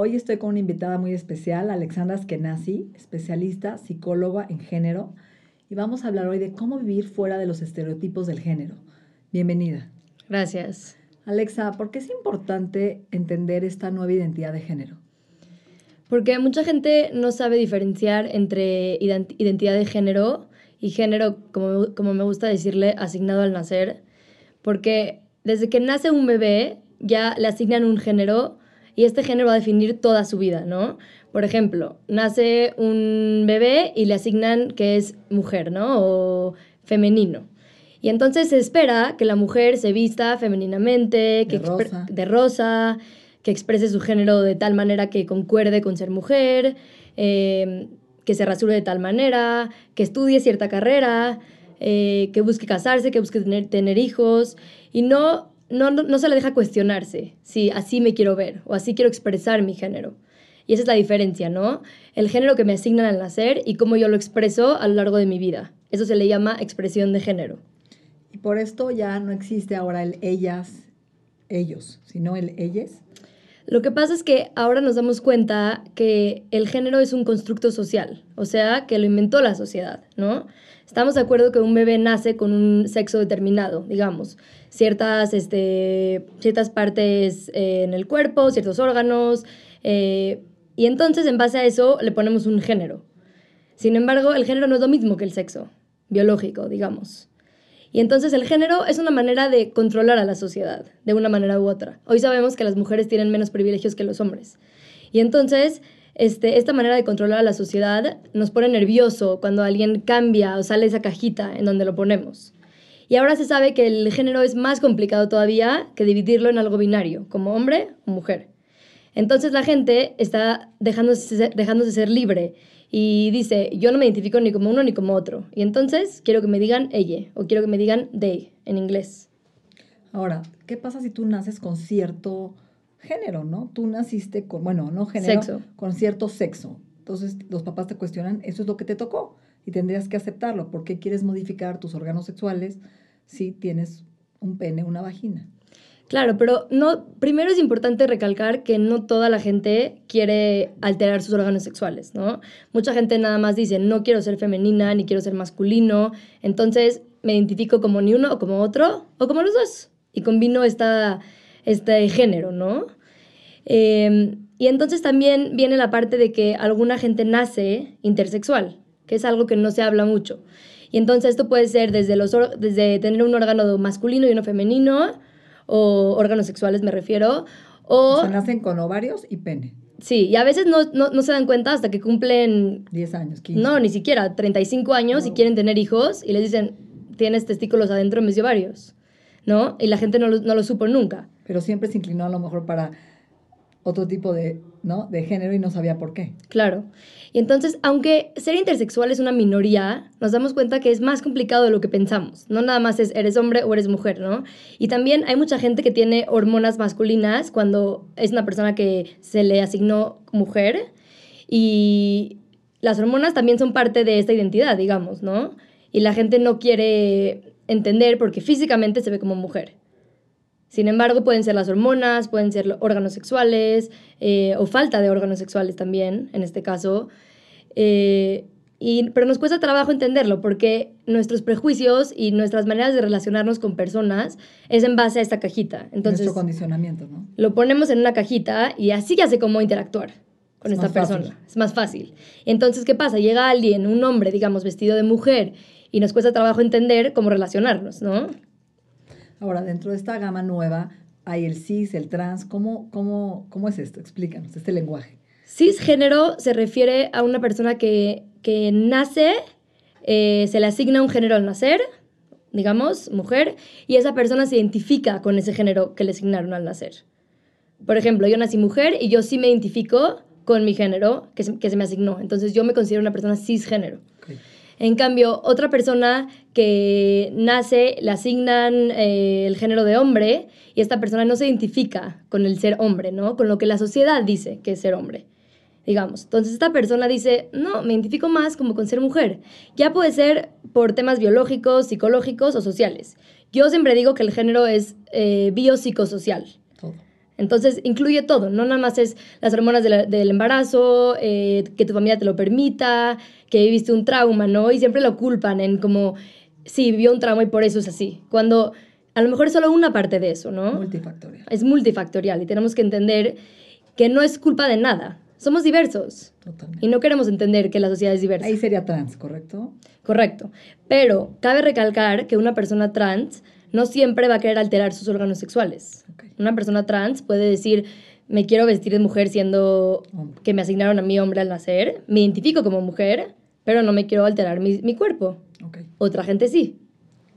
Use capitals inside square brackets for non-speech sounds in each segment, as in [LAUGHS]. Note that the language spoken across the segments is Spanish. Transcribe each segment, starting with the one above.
Hoy estoy con una invitada muy especial, Alexandra Skenazi, especialista, psicóloga en género, y vamos a hablar hoy de cómo vivir fuera de los estereotipos del género. Bienvenida. Gracias. Alexa, ¿por qué es importante entender esta nueva identidad de género? Porque mucha gente no sabe diferenciar entre ident- identidad de género y género, como, como me gusta decirle, asignado al nacer. Porque desde que nace un bebé ya le asignan un género y este género va a definir toda su vida, ¿no? Por ejemplo, nace un bebé y le asignan que es mujer, ¿no? O femenino. Y entonces se espera que la mujer se vista femeninamente, que De rosa. de rosa, que exprese su género de tal manera que concuerde con ser mujer, eh, que se rasure de tal manera, que estudie cierta carrera, eh, que busque casarse, que busque tener, tener hijos, y no, no, no, no se le deja cuestionarse si así me quiero ver o así quiero expresar mi género. Y esa es la diferencia, ¿no? El género que me asignan al nacer y cómo yo lo expreso a lo largo de mi vida. Eso se le llama expresión de género. Y por esto ya no existe ahora el ellas, ellos, sino el ellas. Lo que pasa es que ahora nos damos cuenta que el género es un constructo social, o sea, que lo inventó la sociedad, ¿no? Estamos de acuerdo que un bebé nace con un sexo determinado, digamos, ciertas, este, ciertas partes eh, en el cuerpo, ciertos órganos, eh, y entonces en base a eso le ponemos un género. Sin embargo, el género no es lo mismo que el sexo biológico, digamos. Y entonces el género es una manera de controlar a la sociedad, de una manera u otra. Hoy sabemos que las mujeres tienen menos privilegios que los hombres. Y entonces este, esta manera de controlar a la sociedad nos pone nervioso cuando alguien cambia o sale esa cajita en donde lo ponemos. Y ahora se sabe que el género es más complicado todavía que dividirlo en algo binario, como hombre o mujer. Entonces la gente está dejándose dejándose ser libre y dice, yo no me identifico ni como uno ni como otro. Y entonces quiero que me digan ella o quiero que me digan they en inglés. Ahora, ¿qué pasa si tú naces con cierto género, no? Tú naciste con, bueno, no género, Sexo. con cierto sexo. Entonces los papás te cuestionan, eso es lo que te tocó y tendrías que aceptarlo. ¿Por qué quieres modificar tus órganos sexuales si tienes un pene, una vagina? Claro, pero no, primero es importante recalcar que no toda la gente quiere alterar sus órganos sexuales, ¿no? Mucha gente nada más dice, no quiero ser femenina ni quiero ser masculino, entonces me identifico como ni uno o como otro o como los dos y combino esta, este género, ¿no? Eh, y entonces también viene la parte de que alguna gente nace intersexual, que es algo que no se habla mucho. Y entonces esto puede ser desde, los, desde tener un órgano masculino y uno femenino, o órganos sexuales me refiero, o... O sea, nacen con ovarios y pene. Sí, y a veces no, no, no se dan cuenta hasta que cumplen, 10 años, 15. no, ni siquiera 35 años y Wow. quieren tener hijos y les dicen, tienes testículos adentro en de ovarios, ¿no? Y la gente no lo, no lo supo nunca. Pero siempre se inclinó a lo mejor para otro tipo de, ¿no? de género y no sabía por qué. Claro. Y entonces, aunque ser intersexual es una minoría, nos damos cuenta que es más complicado de lo que pensamos. No nada más es eres hombre o eres mujer, ¿no? Y también hay mucha gente que tiene hormonas masculinas cuando es una persona que se le asignó mujer. Y las hormonas también son parte de esta identidad, digamos, ¿no? Y la gente no quiere entender porque físicamente se ve como mujer. Sin embargo, pueden ser las hormonas, pueden ser órganos sexuales eh, o falta de órganos sexuales también, en este caso. Eh, y, pero nos cuesta trabajo entenderlo porque nuestros prejuicios y nuestras maneras de relacionarnos con personas es en base a esta cajita. Entonces, Nuestro condicionamiento, ¿no? lo ponemos en una cajita y así ya sé cómo interactuar con Es esta persona. fácil. Es más fácil. Entonces, ¿qué pasa? Llega alguien, un hombre, digamos, vestido de mujer y nos cuesta trabajo entender cómo relacionarnos, ¿no? Ahora, dentro de esta gama nueva hay el cis, el trans. ¿Cómo, cómo, cómo es esto? Explícanos, este lenguaje. Cisgénero se refiere a una persona que, que nace eh, se le asigna un género al nacer, digamos, mujer, y esa persona se identifica con ese género que le asignaron al nacer. Por ejemplo, yo nací mujer y yo sí me identifico con mi género que se, que se me asignó. Entonces yo me considero una persona cisgénero. En cambio, otra persona que nace, le asignan eh, el género de hombre y esta persona no se identifica con el ser hombre, ¿no? Con lo que la sociedad dice que es ser hombre digamos. Entonces esta persona dice, no, me identifico más como con ser mujer. Ya puede ser por temas biológicos, psicológicos o sociales. Yo siempre digo que el género es eh, biopsicosocial. Entonces incluye todo, no nada más es las hormonas del embarazo, eh, que tu familia te lo permita, que viviste un trauma, ¿no? Y siempre lo culpan en como, sí, vivió un trauma y por eso es así. Cuando a lo mejor es solo una parte de eso, ¿no? Multifactorial. Es multifactorial y tenemos que entender que no es culpa de nada. Somos diversos. Totalmente. Y no queremos entender que la sociedad es diversa. Ahí sería trans, ¿correcto? Correcto. Pero cabe recalcar que una persona trans no siempre va a querer alterar sus órganos sexuales. Una persona trans puede decir, me quiero vestir de mujer siendo que me asignaron a mí hombre al nacer, me identifico como mujer, pero no me quiero alterar mi, mi cuerpo. Otra gente sí.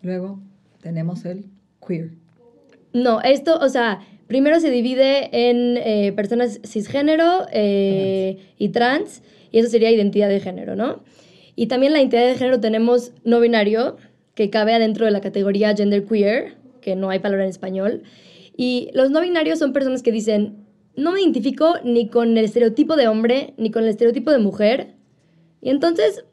Luego tenemos el queer. No, esto, o sea, Primero se divide en eh, personas cisgénero eh, y trans, y eso sería identidad de género, ¿no? Y también la identidad de género tenemos no binario, que cabe adentro de la categoría gender queer, que no hay palabra en español. Y los no binarios son personas que dicen, no me identifico ni con el estereotipo de hombre, ni con el estereotipo de mujer. Y entonces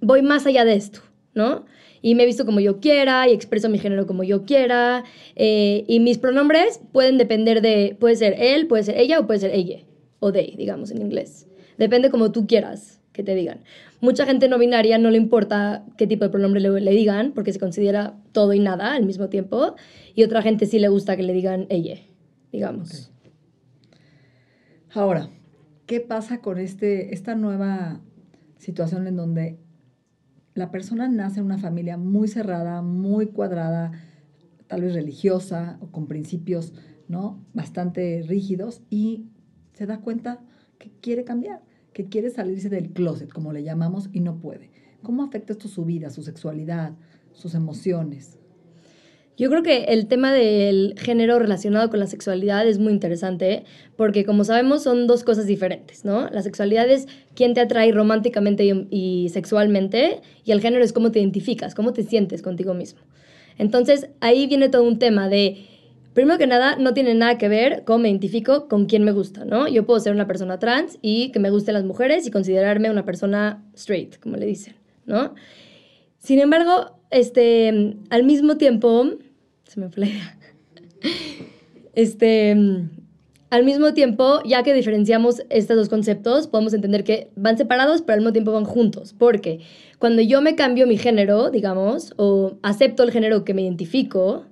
voy más allá de esto, ¿no? y me visto como yo quiera y expreso mi género como yo quiera. Eh, y mis pronombres pueden depender de, puede ser él, puede ser ella o puede ser ella, o they, digamos en inglés. Depende como tú quieras que te digan. Mucha gente no binaria no le importa qué tipo de pronombre le, digan porque se considera todo y nada al mismo tiempo. Y otra gente sí le gusta que le digan ella, digamos. Ahora, ¿qué pasa con este, esta nueva situación en donde la persona nace en una familia muy cerrada, muy cuadrada, tal vez religiosa o con principios ¿no? bastante rígidos y se da cuenta que quiere cambiar, que quiere salirse del closet, como le llamamos, y no puede. ¿Cómo afecta esto su vida, su sexualidad, sus emociones? Yo creo que el tema del género relacionado con la sexualidad es muy interesante porque como sabemos son dos cosas diferentes, ¿no? La sexualidad es quién te atrae románticamente y, sexualmente y el género es cómo te identificas, cómo te sientes contigo mismo. Entonces ahí viene todo un tema de, primero que nada, no tiene nada que ver cómo me identifico con quién me gusta, ¿no? Yo puedo ser una persona trans y que me gusten las mujeres y considerarme una persona straight, como le dicen, ¿no? Sin embargo, este, al mismo tiempo, se me fue [LAUGHS] Este, al mismo tiempo, ya que diferenciamos estos dos conceptos, podemos entender que van separados, pero al mismo tiempo van juntos. Porque cuando yo me cambio mi género, digamos, o acepto el género que me identifico,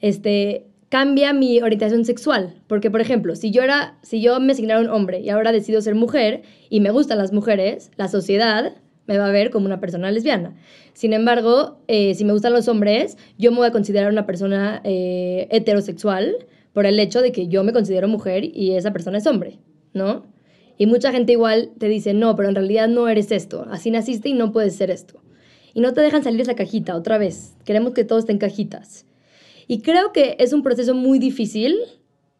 este, cambia mi orientación sexual. Porque, por ejemplo, si yo, era, si yo me asignara un hombre y ahora decido ser mujer y me gustan las mujeres, la sociedad me va a ver como una persona lesbiana. Sin embargo, eh, si me gustan los hombres, yo me voy a considerar una persona eh, heterosexual por el hecho de que yo me considero mujer y esa persona es hombre, ¿no? Y mucha gente igual te dice, no, pero en realidad no eres esto, así naciste y no puedes ser esto. Y no te dejan salir esa cajita otra vez. Queremos que todo esté en cajitas. Y creo que es un proceso muy difícil,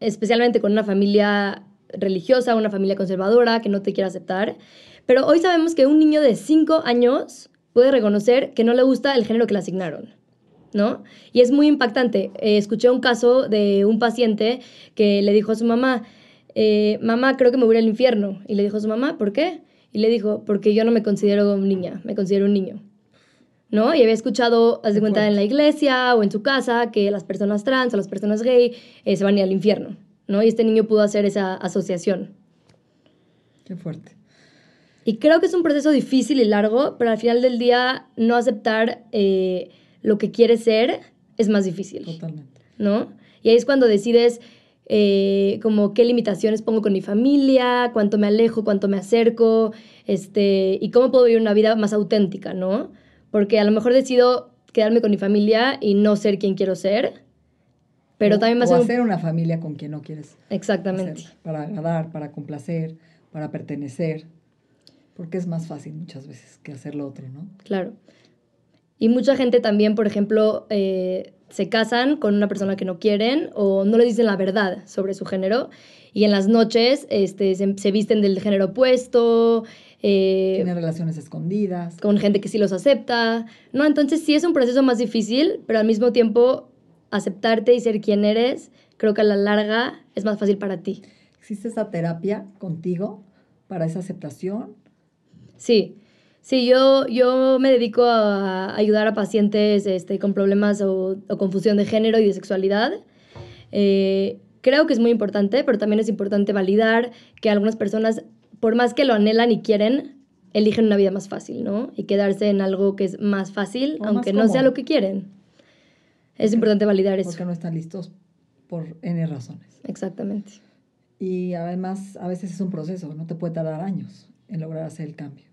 especialmente con una familia religiosa, una familia conservadora que no te quiere aceptar. Pero hoy sabemos que un niño de 5 años puede reconocer que no le gusta el género que le asignaron. ¿No? Y es muy impactante. Eh, escuché un caso de un paciente que le dijo a su mamá, eh, mamá, creo que me voy al infierno. Y le dijo a su mamá, ¿por qué? Y le dijo, porque yo no me considero niña, me considero un niño. ¿No? Y había escuchado, haz de cuenta, en la iglesia o en su casa que las personas trans o las personas gay eh, se van a ir al infierno. ¿No? Y este niño pudo hacer esa asociación. Qué fuerte. Y creo que es un proceso difícil y largo, pero al final del día no aceptar eh, lo que quieres ser es más difícil. Totalmente. ¿No? Y ahí es cuando decides eh, como qué limitaciones pongo con mi familia, cuánto me alejo, cuánto me acerco, este, y cómo puedo vivir una vida más auténtica, ¿no? Porque a lo mejor decido quedarme con mi familia y no ser quien quiero ser, pero también más... O hacer una familia con quien no quieres. Exactamente. para agradar, para complacer, para pertenecer Porque es más fácil muchas veces que hacer lo otro, ¿no? Claro. Y mucha gente también, por ejemplo, eh, se casan con una persona que no quieren o no le dicen la verdad sobre su género y en las noches este, se, visten del género opuesto. Eh, Tienen relaciones escondidas. Con gente que sí los acepta. No, entonces sí es un proceso más difícil, pero al mismo tiempo aceptarte y ser quien eres, creo que a la larga es más fácil para ti. ¿Existe esa terapia contigo para esa aceptación? Sí. Sí, yo, yo me dedico a ayudar a pacientes este, con problemas o, confusión de género y de sexualidad. Eh, creo que es muy importante, pero también es importante validar que algunas personas, por más que lo anhelan y quieren, eligen una vida más fácil, ¿no? Y quedarse en algo que es más fácil, aunque no sea lo que quieren. Es importante validar eso. Porque no están listos por N razones. Exactamente. Y además, a veces es un proceso, no te puede tardar años en lograr hacer el cambio.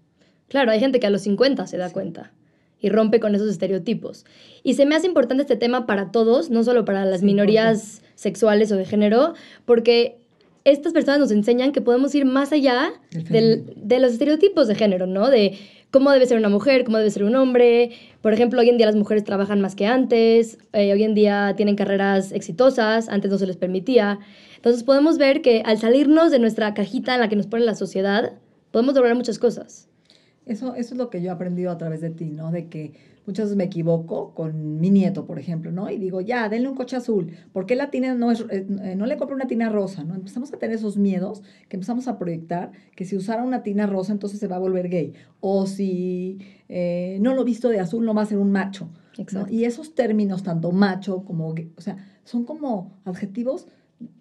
Claro, hay gente que a los 50 se da cuenta y rompe con esos estereotipos. Y se me hace importante este tema para todos, no solo para las minorías sexuales o de género, porque estas personas nos enseñan que podemos ir más allá de los estereotipos de género, ¿no? De cómo debe ser una mujer, cómo debe ser un hombre. Por ejemplo, hoy en día las mujeres trabajan más que antes, eh, hoy en día tienen carreras exitosas, antes no se les permitía. Entonces podemos ver que al salirnos de nuestra cajita en la que nos pone la sociedad, podemos lograr muchas cosas. Eso, eso es lo que yo he aprendido a través de ti, ¿no? De que muchas veces me equivoco con mi nieto, por ejemplo, ¿no? Y digo, ya, denle un coche azul. ¿Por qué la tina no, es, eh, no le compro una tina rosa? ¿no? Empezamos a tener esos miedos que empezamos a proyectar que si usara una tina rosa entonces se va a volver gay. O si eh, no lo visto de azul no va a ser un macho. Exacto. Y esos términos, tanto macho como gay, o sea, son como adjetivos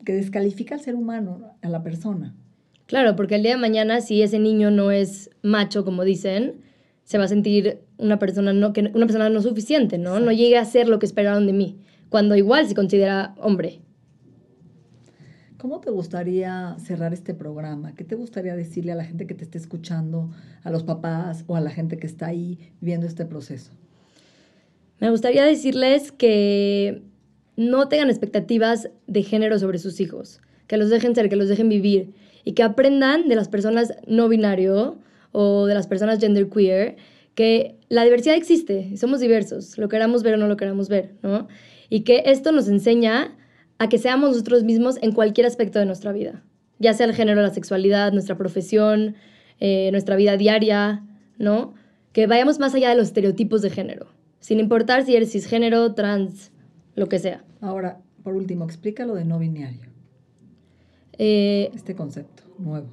que descalifican al ser humano, a la persona. Claro, porque el día de mañana, si ese niño no es macho, como dicen, se va a sentir una persona no, que, una persona no suficiente, ¿no? No llegue a ser lo que esperaron de mí, cuando igual se considera hombre. ¿Cómo te gustaría cerrar este programa? ¿Qué te gustaría decirle a la gente que te esté escuchando, a los papás o a la gente que está ahí viviendo este proceso? Me gustaría decirles que no tengan expectativas de género sobre sus hijos, que los dejen ser, que los dejen vivir y que aprendan de las personas no binario o de las personas genderqueer que la diversidad existe, somos diversos, lo queramos ver o no lo queramos ver, ¿no? Y que esto nos enseña a que seamos nosotros mismos en cualquier aspecto de nuestra vida, ya sea el género, la sexualidad, nuestra profesión, eh, nuestra vida diaria, ¿no? Que vayamos más allá de los estereotipos de género, sin importar si eres cisgénero, trans, lo que sea. Ahora, por último, explica lo de no binario. Eh, este concepto nuevo.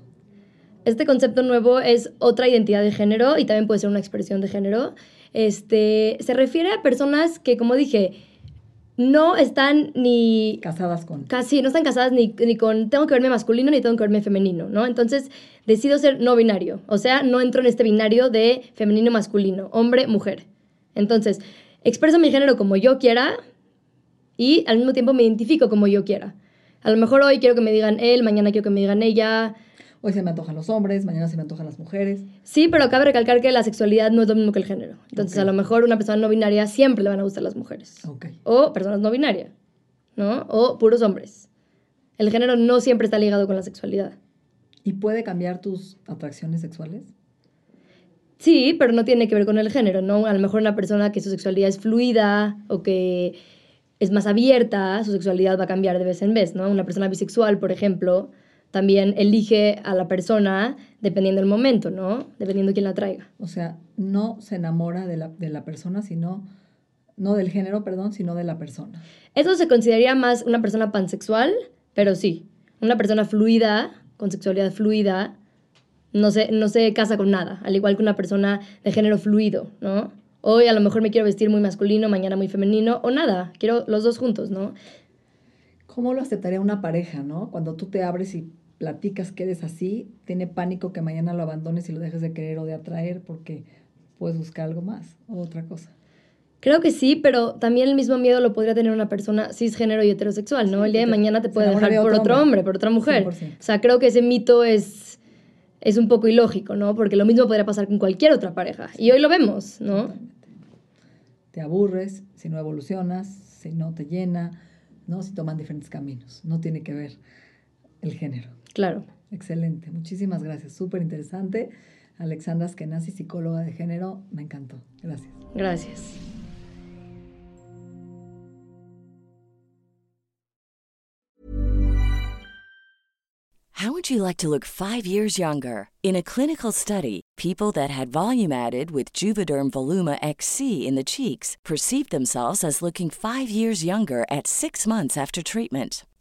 Este concepto nuevo es otra identidad de género y también puede ser una expresión de género. Este, se refiere a personas que, como dije, no están ni... Casadas con. Casi, no están casadas ni, ni, con tengo que verme masculino ni tengo que verme femenino, ¿no? Entonces decido ser no binario. O sea, no entro en este binario de femenino-masculino, hombre-mujer. Entonces, expreso mi género como yo quiera y al mismo tiempo me identifico como yo quiera. A lo mejor hoy quiero que me digan él, mañana quiero que me digan ella. Hoy se me antojan los hombres, mañana se me antojan las mujeres. Sí, pero cabe recalcar que la sexualidad no es lo mismo que el género. Entonces, a lo mejor una persona no binaria siempre le van a gustar las mujeres. O personas no binarias, ¿no? O puros hombres. El género no siempre está ligado con la sexualidad. ¿Y puede cambiar tus atracciones sexuales? Sí, pero no tiene que ver con el género, ¿no? A lo mejor una persona que su sexualidad es fluida o que es más abierta, su sexualidad va a cambiar de vez en vez, ¿no? Una persona bisexual, por ejemplo, también elige a la persona dependiendo del momento, ¿no? Dependiendo de quién la traiga. O sea, no se enamora de la, de la persona, sino, no del género, perdón, sino de la persona. Eso se consideraría más una persona pansexual, pero sí, una persona fluida, con sexualidad fluida, no se, no se casa con nada, al igual que una persona de género fluido, ¿no? Hoy a lo mejor me quiero vestir muy masculino, mañana muy femenino, o nada, quiero los dos juntos, ¿no? ¿Cómo lo aceptaría una pareja, no? Cuando tú te abres y platicas que eres así, tiene pánico que mañana lo abandones y lo dejes de querer o de atraer porque puedes buscar algo más o otra cosa. Creo que sí, pero también el mismo miedo lo podría tener una persona cisgénero y heterosexual, ¿no? el día de mañana te puede dejar por otro hombre, por otra mujer. O sea, creo que ese mito es es un poco ilógico, ¿no? Porque lo mismo podría pasar con cualquier otra pareja. Y hoy lo vemos, ¿no? Te aburres si no evolucionas, si no te llena, ¿no? Si toman diferentes caminos. No tiene que ver el género. Claro. Excelente. Muchísimas gracias. Súper interesante. Alexandra Skenazi, psicóloga de género. Me encantó. Gracias. Gracias. How would you like to look five years younger? In a clinical study, people that had volume added with Juvederm Voluma XC in the cheeks perceived themselves as looking five years younger at six months after treatment.